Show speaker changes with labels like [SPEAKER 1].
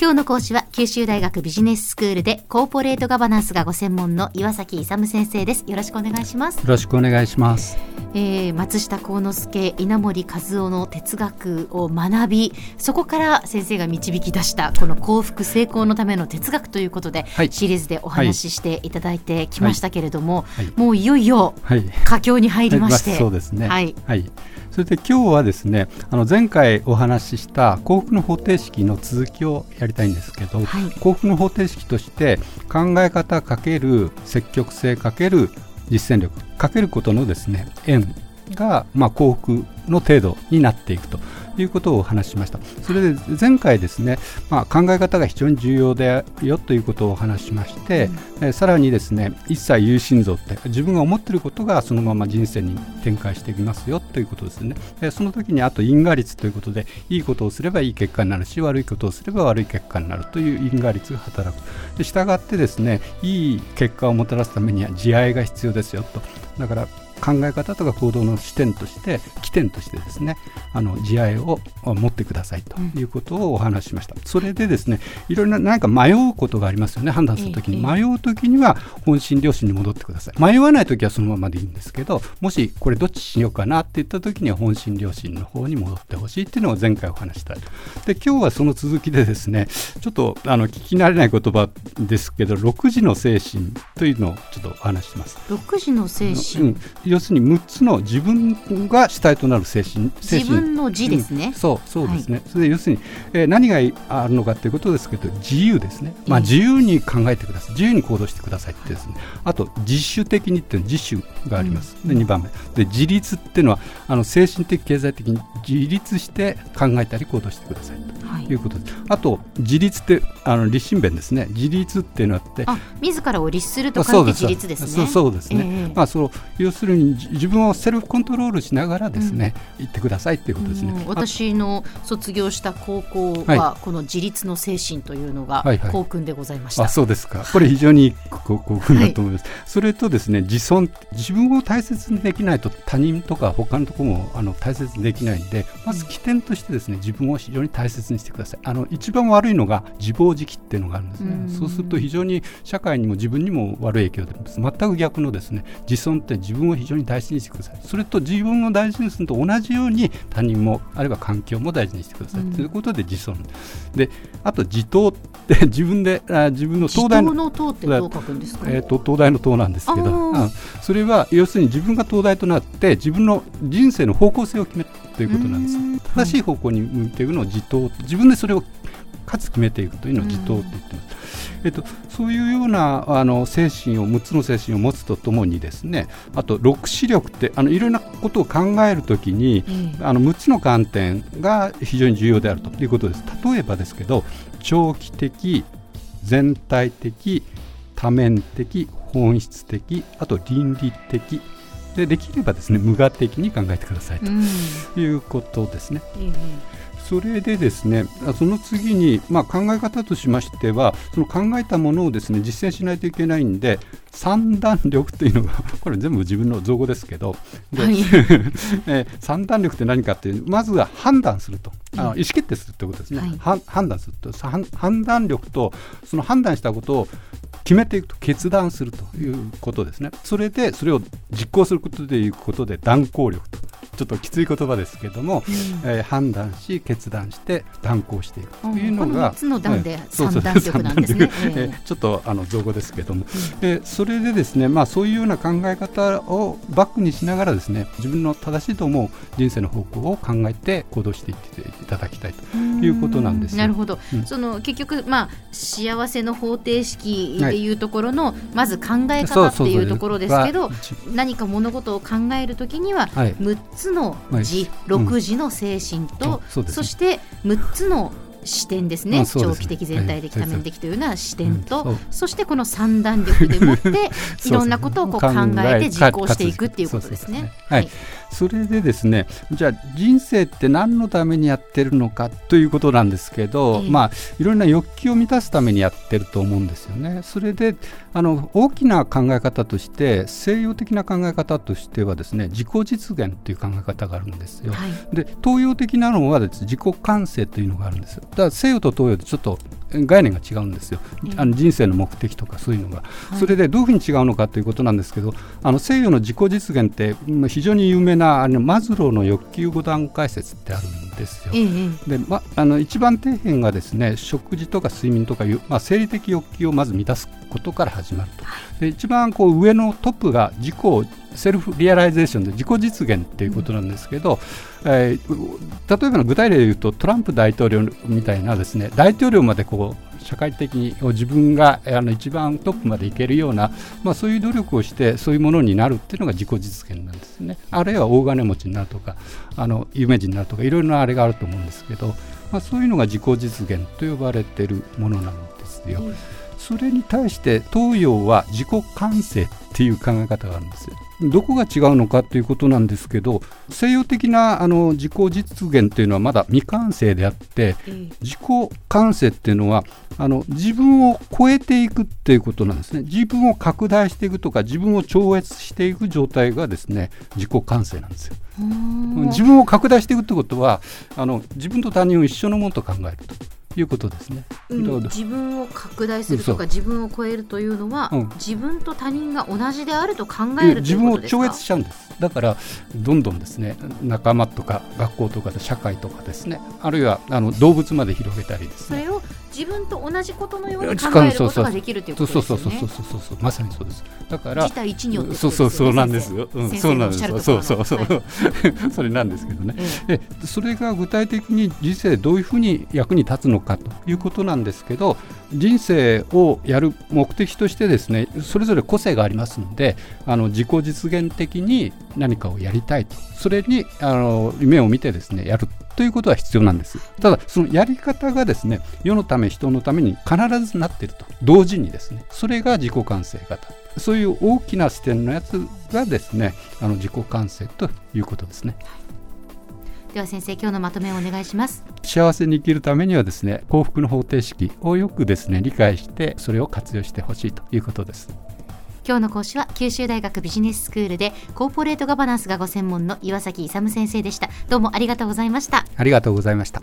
[SPEAKER 1] 今日の講師は九州大学ビジネススクールでコーポレートガバナンスがご専門の岩崎勇先生です。よろしくお願いします。
[SPEAKER 2] よろしくお願いします。
[SPEAKER 1] えー、松下幸之助稲森和夫の哲学を学びそこから先生が導き出したこの幸福成功のための哲学ということで、
[SPEAKER 2] はい。
[SPEAKER 1] シリーズでお話ししていただいてきましたけれども、
[SPEAKER 2] はい。はい。
[SPEAKER 1] もういよいよ
[SPEAKER 2] はい。
[SPEAKER 1] 佳境に入りまして、
[SPEAKER 2] そうですね。
[SPEAKER 1] はい、
[SPEAKER 2] それで今日はですね、あの前回お話しした幸福の方程式の続きをやりたいんですけど、
[SPEAKER 1] はい。
[SPEAKER 2] 幸福の方程式として考え方かける積極性かける実践力かけることのですね円がまあ幸福の程度になっていくということをお話ししました。それで前回ですね、まあ、考え方が非常に重要だよということをお話ししまして、えーさらにですね一切有心臓って自分が思っていることがそのまま人生に展開していきますよということですね。でその時にあと因果率ということでいいことをすればいい結果になるし悪いことをすれば悪い結果になるという因果率が働く。で従ってですねいい結果をもたらすためには慈愛が必要ですよと。だから考え方とか行動の視点として起点としてですねあの慈愛を持ってくださいということをお話ししました、それでですねいろいろな何か迷うことがありますよね判断するときに、
[SPEAKER 1] ええ
[SPEAKER 2] 迷うときには本心良心に戻ってください。迷わないときはそのままでいいんですけどもしこれどっちしようかなって言ったときには本心良心の方に戻ってほしいっていうのを前回お話した。いで今日はその続きでですねちょっとあの聞き慣れない言葉ですけど6時の精神というのをちょっとお話しします。
[SPEAKER 1] 六時の精神、
[SPEAKER 2] うん、要するに6つの自分が主体となる精神精
[SPEAKER 1] 自
[SPEAKER 2] 神
[SPEAKER 1] 分の字ですね。
[SPEAKER 2] うん、そうそうですね、それで要するに、えー何があるのかということですけど自由ですね、まあ、
[SPEAKER 1] ええ
[SPEAKER 2] 自由に考えてください。自由に行動してくださいってですね。あと自主的にっていう自主があります、で2番目。で自立っていうのはあの精神的経済的に自立して考えたり行動してくださいと。
[SPEAKER 1] はい。
[SPEAKER 2] いうことです。あと自立ってあの立身弁ですね。自立っていうのはあって
[SPEAKER 1] あ自らを律すると書いて自立ですね。
[SPEAKER 2] そうですね、
[SPEAKER 1] ええ。
[SPEAKER 2] まあ、その要するにじ自分をセルフコントロールしながらですね、言ってくださいっていうことですね。
[SPEAKER 1] うん。私の卒業した高校
[SPEAKER 2] は
[SPEAKER 1] はこの自立の精神というのが
[SPEAKER 2] はいはい。
[SPEAKER 1] 校訓でございました。
[SPEAKER 2] あそうですか、これ非常にいいここうだと思います、それとですね自尊、自分を大切にできないと他人とか他のところもあの大切にできないんで、まず起点としてですね自分を非常に大切にしてください。あの一番悪いのが自暴自棄っていうのがあるんですね、
[SPEAKER 1] うん。
[SPEAKER 2] そうすると非常に社会にも自分にも悪い影響が出ます、全く逆のですね自尊って自分を非常に大事にしてください、それと自分を大事にするのと同じように他人もあるいは環境も大事にしてください、
[SPEAKER 1] うん。
[SPEAKER 2] ということで自尊。であと自党って 自分であ自分の
[SPEAKER 1] 自
[SPEAKER 2] 東大の
[SPEAKER 1] 党ってどう書くんですか、
[SPEAKER 2] えー、と東大の党なんですけど、うん。それは要するに自分が東大となって自分の人生の方向性を決めるということなんです。
[SPEAKER 1] うん。
[SPEAKER 2] 正しい方向に向いていくのを自党自分でそれをかつ決めていくというのを自党って言ってます、えっと、そういうようなあの精神を6つの精神を持つとともにですねあと6視力ってあのいろんなことを考えるときに
[SPEAKER 1] ええ
[SPEAKER 2] あの6つの観点が非常に重要であるということです。例えばですけど長期的全体的多面的本質的あと倫理的。でできればですね無我的に考えてください
[SPEAKER 1] うん。
[SPEAKER 2] ということですね。
[SPEAKER 1] え
[SPEAKER 2] それでですねあその次に、まあ、考え方としましてはその考えたものをですね実践しないといけないんで三段力というのが これ全部自分の造語ですけど、で
[SPEAKER 1] はい。
[SPEAKER 2] えー三段力って何かっていうまずは判断すると。あの意思決定するということですね、
[SPEAKER 1] はい。
[SPEAKER 2] は判断すると。判判断力とその判断したことを決めていくと決断するということですね。それでそれを実行することでいうことで断行力とちょっときつい言葉ですけども、えー判断し決断して断行していく。というの
[SPEAKER 1] うんこの
[SPEAKER 2] が
[SPEAKER 1] 三つの段で三段 力なんですね。ええ。
[SPEAKER 2] えーちょっとあの造語ですけども、えーそれでですね、まあ、そういうような考え方をバックにしながらですね自分の正しいと思う人生の方向を考えて行動していっていただきたいということなんですよ。
[SPEAKER 1] なるほど、
[SPEAKER 2] うん。
[SPEAKER 1] その結局、まあ、幸せの方程式でいうところの、まず考え方って
[SPEAKER 2] そうそうそう
[SPEAKER 1] いうところですけど
[SPEAKER 2] は一
[SPEAKER 1] 何か物事を考えるときには、
[SPEAKER 2] はい。
[SPEAKER 1] 6つの
[SPEAKER 2] はい
[SPEAKER 1] 字、
[SPEAKER 2] うん
[SPEAKER 1] 6時の精神と、
[SPEAKER 2] そ
[SPEAKER 1] して6つの視点ですね。
[SPEAKER 2] す
[SPEAKER 1] 長期的全体的
[SPEAKER 2] はい
[SPEAKER 1] 多面的というような視点と、
[SPEAKER 2] うんそ
[SPEAKER 1] してこの三段力でもって いろんなことをこう考えて実行していくっていうことですね。
[SPEAKER 2] はい、それでですねじゃあ人生って何のためにやってるのかということなんですけど、
[SPEAKER 1] ええ。
[SPEAKER 2] まあいろんな欲求を満たすためにやってると思うんですよね。それであの大きな考え方として西洋的な考え方としてはですね自己実現という考え方があるんですよ。
[SPEAKER 1] はい。
[SPEAKER 2] で東洋的なのはです、ね、自己完成というのがあるんですよだ西洋と東洋でちょっと概念が違うんですよ、あの人生の目的とかそういうのが、それでどういうふうに違うのかということなんですけどあの西洋の自己実現ってうん非常に有名なあのマズローの欲求5段階説ってあるんですよ。でま、あの一番底辺がですね食事とか睡眠とかいう、まあ、生理的欲求をまず満たすことから始まると、で一番こう上のトップが自己 self-realization で自己実現っていうことなんですけど、えー例えばの具体例で言うとトランプ大統領みたいなですね大統領までこう社会的に自分があの一番トップまでいけるような、まあ、そういう努力をしてそういうものになるっていうのが自己実現なんですねあるいは大金持ちになるとかあの有名人になるとかいろいろなあれがあると思うんですけど、まあ、そういうのが自己実現と呼ばれているものなんですよ。それに対して東洋は自己完成っていう考え方があるんですよ。どこが違うのかということなんですけど西洋的なあの自己実現というのはまだ未完成であって
[SPEAKER 1] え
[SPEAKER 2] 自己完成っていうのはあの自分を超えていくっていうことなんですね。自分を拡大していくとか自分を超越していく状態がですね自己完成なんですよ。自分を拡大していくってことはあの自分と他人を一緒のものと考えるということですね、
[SPEAKER 1] うん。自分を拡大するとか自分を超えるというのは、
[SPEAKER 2] うん。
[SPEAKER 1] 自分と他人が同じであると考えるとい
[SPEAKER 2] 自分を
[SPEAKER 1] うことですか？
[SPEAKER 2] 超越しちゃうんです。だからどんどんですね仲間とか学校とかで社会とかですねあるいはあの動物まで広げたりですね。
[SPEAKER 1] それを自分と同じことのように考えることができるというこ
[SPEAKER 2] そう
[SPEAKER 1] とですよね。
[SPEAKER 2] そうそうそうそうそう。そうまさにそうです。だから
[SPEAKER 1] 自体一如って
[SPEAKER 2] そうそうそうなんですよ、うん、そうなんですよ。そうそうそう、それなんですけどね。
[SPEAKER 1] え
[SPEAKER 2] でそれが具体的に人生でどういうふうに役に立つのかということなんですけど人生をやる目的としてですねそれぞれ個性がありますのであの自己実現的に何かをやりたいと。それにあの夢を見てですねやるということは必要なんです。ただそのやり方がですね世のため人のために必ずなっていると。同時にですねそれが自己完成型。そういう大きな視点のやつがですねあの自己完成ということですね。
[SPEAKER 1] では先生今日のまとめをお願いします。
[SPEAKER 2] 幸せに生きるためにはですね幸福の方程式をよくですね理解してそれを活用してほしいということです
[SPEAKER 1] 今日の講師は九州大学ビジネススクールでコーポレートガバナンスがご専門の岩崎勇先生でした。どうもありがとうございました。
[SPEAKER 2] ありがとうございました。